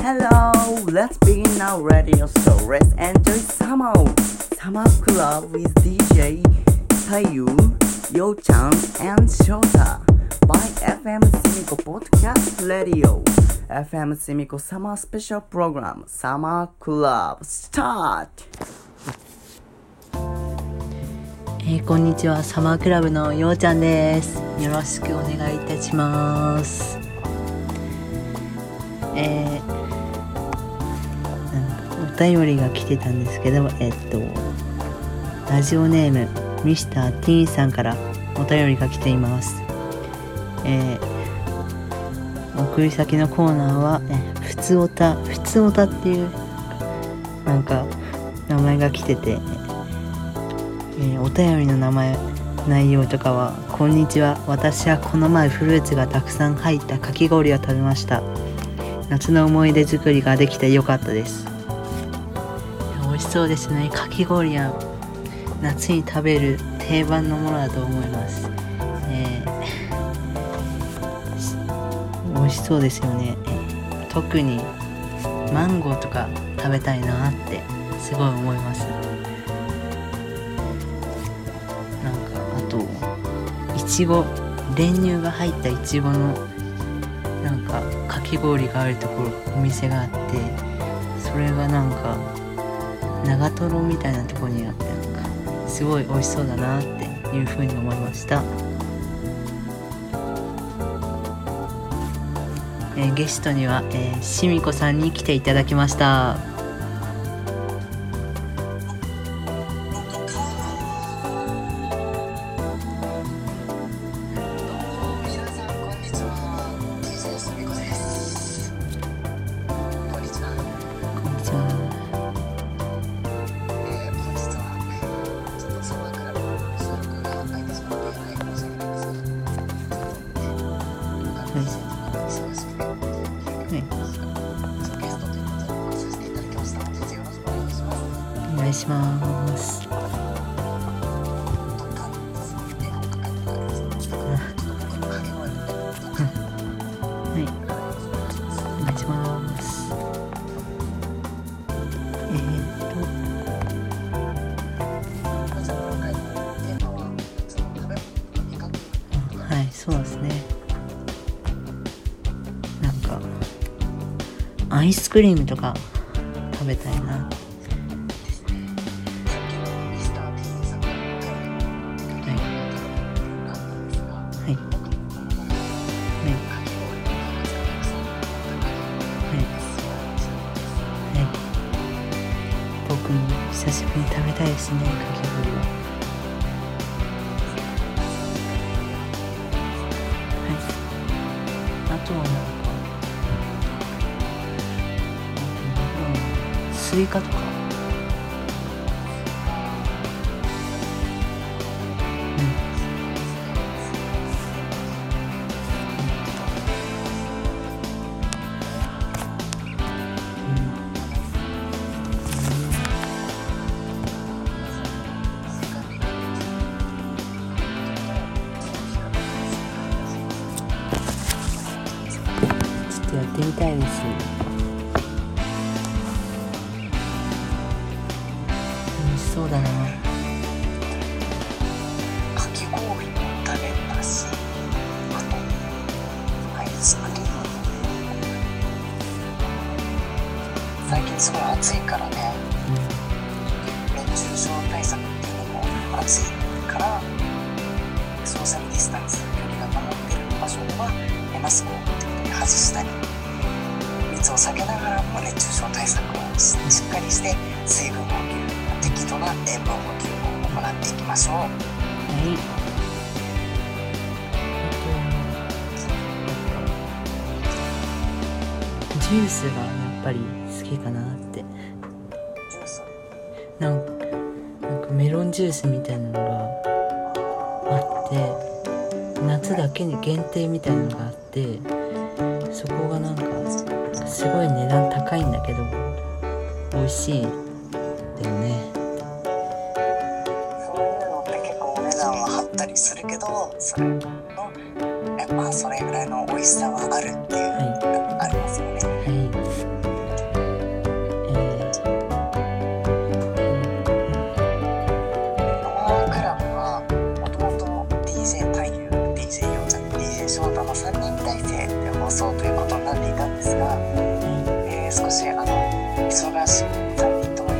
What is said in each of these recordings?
Hello, let's begin our radio show. Let's enjoy summer. Summer Club with DJ Tayu, Yo-chan, and Shota by FM Simiko Podcast Radio. FM Simiko Summer Special Program Summer Club Start! えーこんにちはサマークラブのようちゃんですよろしくお願いいたしますえーうんお便りが来てたんですけどえっとラジオネームミスターティーンさんからお便りが来ています。えー送り先のコーナーは「えーふつおた」「ふつおた」っていうなんか名前が来ててえーお便りの名前内容とかは「こんにちは私はこの前フルーツがたくさん入ったかき氷を食べました。夏の思い出作りができてよかったです」美味しそうですね。かき氷は夏に食べる定番のものだと思います、えー美味しそうですよね。特にマンゴーとか食べたいなってすごい思います。なんかあといちご練乳が入ったいちごのかかき氷があるところお店があってそれがなんか長瀞みたいなところにあってなんかすごい美味しそうだなっていうふうに思いました、えーゲストには、えー、しみこさんに来ていただきました。ーマはその食べ物の味覚はいそうですね。なんかアイスクリームとか食べたいな。ですねかき氷は。はい。あとはなんかうんスイカとか。ってみたいです。美味しそうだな。かき氷も食べたし、あとアイスクリーム。最近すごい暑いからね、熱中症対策っていうのも暑いから、ソーシャルディスタンス、距離が守ってる場所はマスクを外したり、を避けながらも熱中症対策をしっかりして、水分補給、適度な塩分補給を行っていきましょう。はい。ジュースがやっぱり好きかなって。ジュースなんか、なんかメロンジュースみたいなのがあって、夏だけに限定みたいなのがあって、そこがなんか、すごい値段高いんだけど、美味しいんだよね。そういうのって結構お値段は張ったりするけどそれのやっぱそれぐらいの美味しさはあるっていう、はい。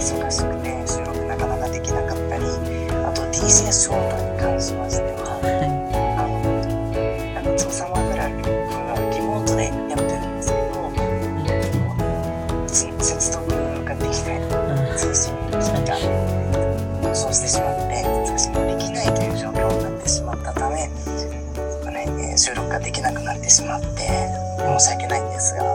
忙しくて収録なかなかできなかったりあと DJ ショートに関しましてはあのなんか調査マグラルはリモートでやってるんですけどつ接続ができない通信が故障してしまって通信ができないという状況になってしまったため、ね収録ができなくなってしまって申し訳ないんですが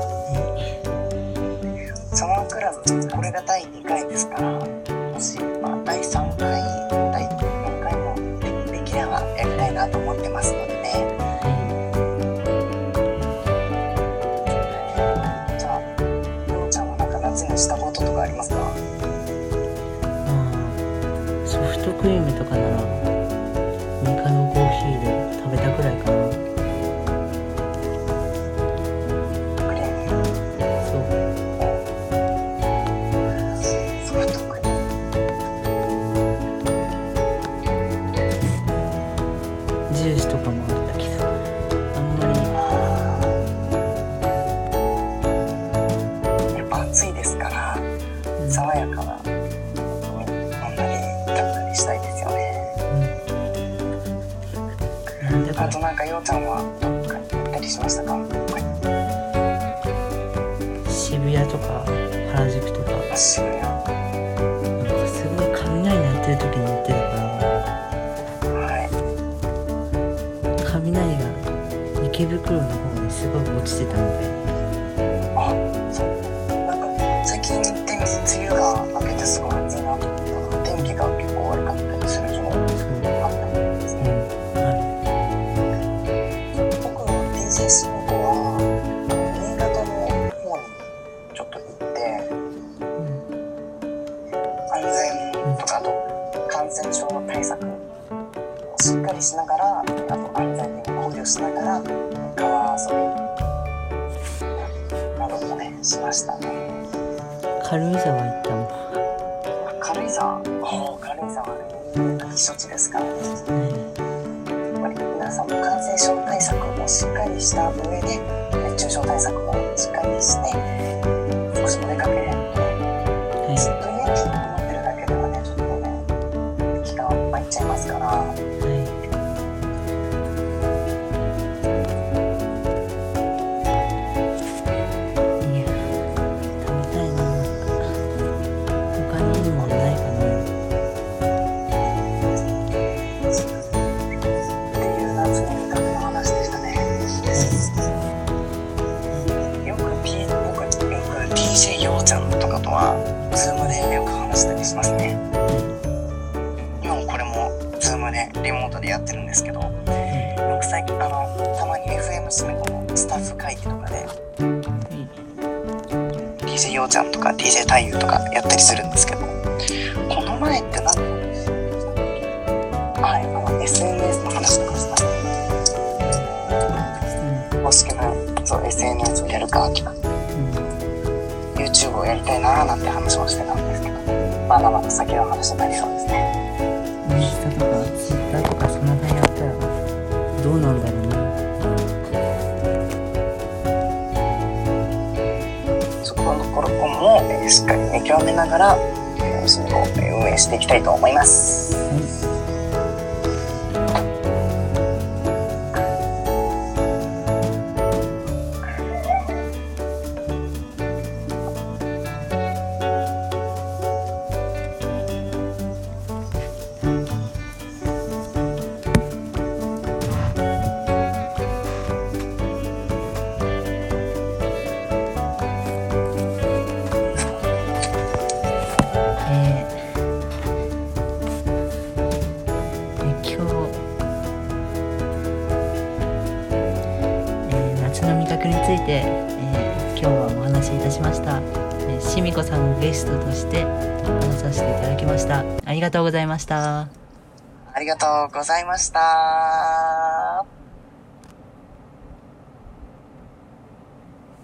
爽やかな飲んだり食べたりしたいですよね。なん。あとなんかようちゃんはどっかに行ったりしましたか？渋谷とか原宿とか。渋谷。なんかすごい雷鳴ってる時に行ってたからはい。雷が池袋の方にすごい落ちてたみたシミコは新潟の方にちょっと行ってるうん安全とかあと感染症対策をしっかりしながらあと安全に考慮しながら川遊びなどもねしましたね。軽井沢行ったもん軽井沢？軽井沢ね避暑地ですからねした上で熱中症対策もしっかりして少しお出かけはい。ずっと家には Zoom でよく話したりしますね。今もこれも Zoom でリモートでやってるんですけど僕最近あのたまに FM スメコのスタッフ会議とかで DJ ようちゃんとか DJ 太夫とかやったりするんですけどこの前って何はいあの SNS の話とかした。公式のそう SNS をやるかとか。うん YouTube をやりたいなーなんて話をしてたんですけどまだまだ先の話になりそうですね。インスタとかツイッターとかその辺やったらどうなんだろうな。そこのところも、えーしっかり見極めながら、えー、運営していきたいと思います。え夏の味覚について、えー今日はお話しいたしました、えー、しみこさんをゲストとして話させていただきました。ありがとうございました。ありがとうございました。